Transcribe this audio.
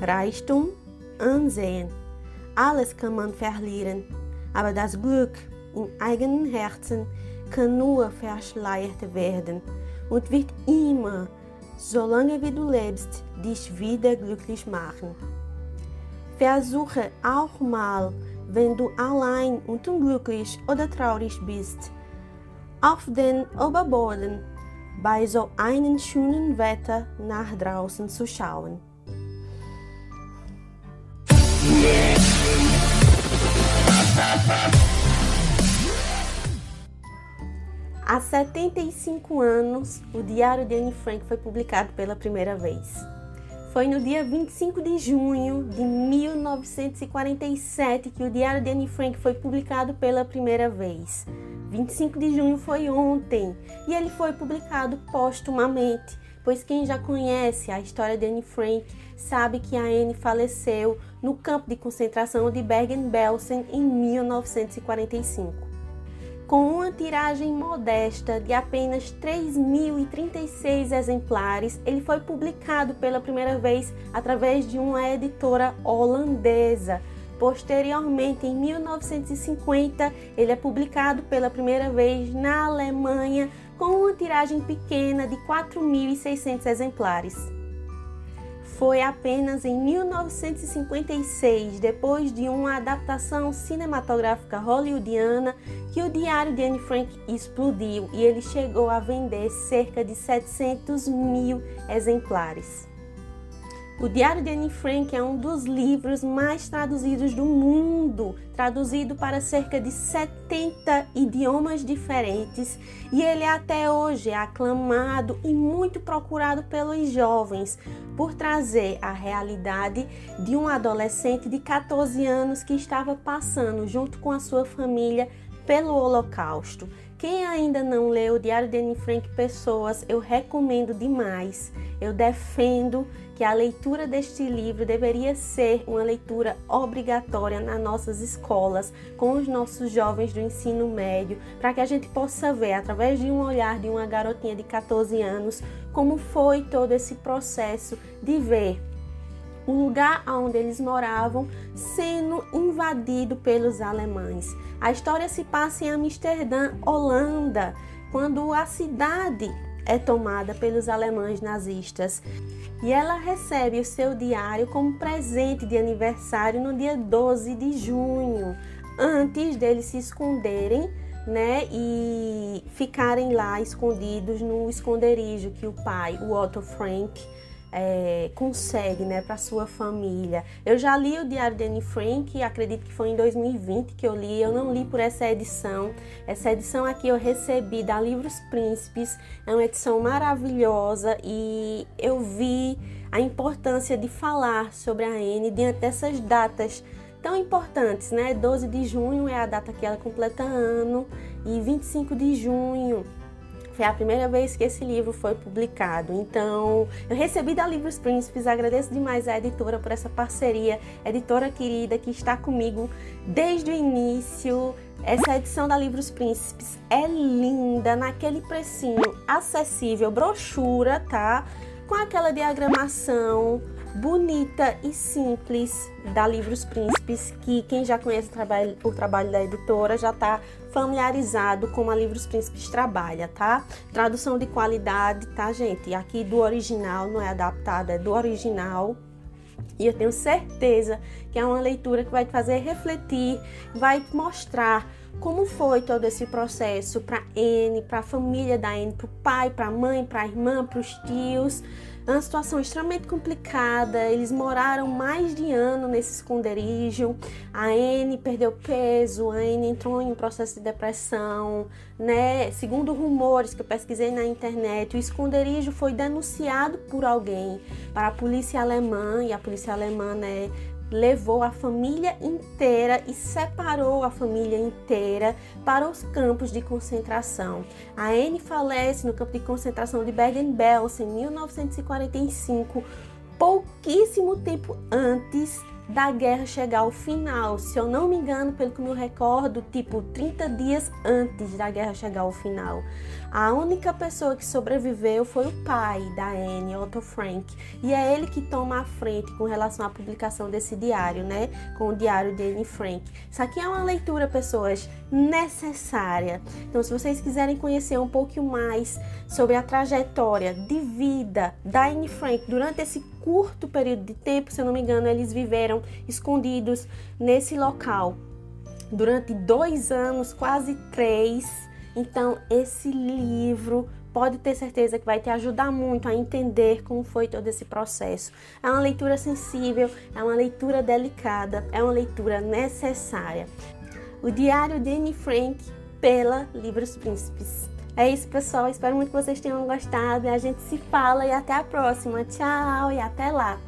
Reichtum, Ansehen, alles kann man verlieren, aber das Glück im eigenen Herzen kann nur verschleiert werden und wird immer, solange wie du lebst, dich wieder glücklich machen. Versuche auch mal, wenn du allein und unglücklich oder traurig bist, auf den Oberboden bei so einem schönen Wetter nach draußen zu schauen. Há 75 anos, o Diário de Anne Frank foi publicado pela primeira vez. Foi no dia 25 de junho de 1947 que o Diário de Anne Frank foi publicado pela primeira vez. 25 de junho foi ontem e ele foi publicado póstumamente, pois quem já conhece a história de Anne Frank sabe que a Anne faleceu no campo de concentração de Bergen-Belsen em 1945 com uma tiragem modesta de apenas 3.036 exemplares, ele foi publicado pela primeira vez através de uma editora holandesa. Posteriormente, em 1950, ele é publicado pela primeira vez na Alemanha com uma tiragem pequena de 4.600 exemplares. Foi apenas em 1956, depois de uma adaptação cinematográfica hollywoodiana, que o diário de Anne Frank explodiu e ele chegou a vender cerca de 700 mil exemplares. O Diário de Anne Frank é um dos livros mais traduzidos do mundo, traduzido para cerca de 70 idiomas diferentes, e ele até hoje é aclamado e muito procurado pelos jovens por trazer a realidade de um adolescente de 14 anos que estava passando junto com a sua família pelo Holocausto. Quem ainda não leu o Diário de Anne Frank Pessoas, eu recomendo demais. Eu defendo que a leitura deste livro deveria ser uma leitura obrigatória nas nossas escolas, com os nossos jovens do ensino médio, para que a gente possa ver, através de um olhar de uma garotinha de 14 anos, como foi todo esse processo de ver o lugar onde eles moravam sendo invadido pelos alemães. A história se passa em Amsterdã, Holanda, quando a cidade é tomada pelos alemães nazistas. E ela recebe o seu diário como presente de aniversário no dia 12 de junho, antes deles se esconderem né, e ficarem lá escondidos no esconderijo que o pai, o Otto Frank, é, consegue né, para sua família. Eu já li o Diário de Anne Frank, acredito que foi em 2020 que eu li, eu não li por essa edição. Essa edição aqui eu recebi da Livros Príncipes, é uma edição maravilhosa e eu vi a importância de falar sobre a Anne diante dessas datas tão importantes, né? 12 de junho é a data que ela completa ano e 25 de junho foi a primeira vez que esse livro foi publicado. Então, eu recebi da Livros Príncipes, agradeço demais à editora por essa parceria, editora querida que está comigo desde o início. Essa edição da Livros Príncipes é linda, naquele precinho acessível, brochura, tá? Com aquela diagramação bonita e simples da Livros Príncipes, que quem já conhece o trabalho, o trabalho da editora já está familiarizado com a Livros Príncipes trabalha, tá? Tradução de qualidade, tá, gente? Aqui do original, não é adaptada, é do original. E eu tenho certeza que é uma leitura que vai te fazer refletir, vai te mostrar como foi todo esse processo para N, para a família da N, para o pai, para a mãe, para a irmã, para os tios, é uma situação extremamente complicada. Eles moraram mais de ano nesse esconderijo. A Anne perdeu peso, a Anne entrou em um processo de depressão, né? Segundo rumores que eu pesquisei na internet, o esconderijo foi denunciado por alguém para a polícia alemã e a polícia alemã, né, levou a família inteira e separou a família inteira para os campos de concentração. A Anne falece no campo de concentração de Bergen-Belsen em 1945, pouquíssimo tempo antes da guerra chegar ao final. Se eu não me engano, pelo que me recordo, tipo 30 dias antes da guerra chegar ao final. A única pessoa que sobreviveu foi o pai da Anne, Otto Frank, e é ele que toma a frente com relação à publicação desse diário, né? Com o diário de Anne Frank. Isso aqui é uma leitura, pessoas, necessária. Então, se vocês quiserem conhecer um pouco mais sobre a trajetória de vida da Anne Frank durante esse curto período de tempo, se eu não me engano, eles viveram escondidos nesse local durante dois anos, quase três então, esse livro pode ter certeza que vai te ajudar muito a entender como foi todo esse processo. É uma leitura sensível, é uma leitura delicada, é uma leitura necessária. O Diário de Anne Frank pela Livros Príncipes. É isso, pessoal. Espero muito que vocês tenham gostado. A gente se fala e até a próxima. Tchau e até lá.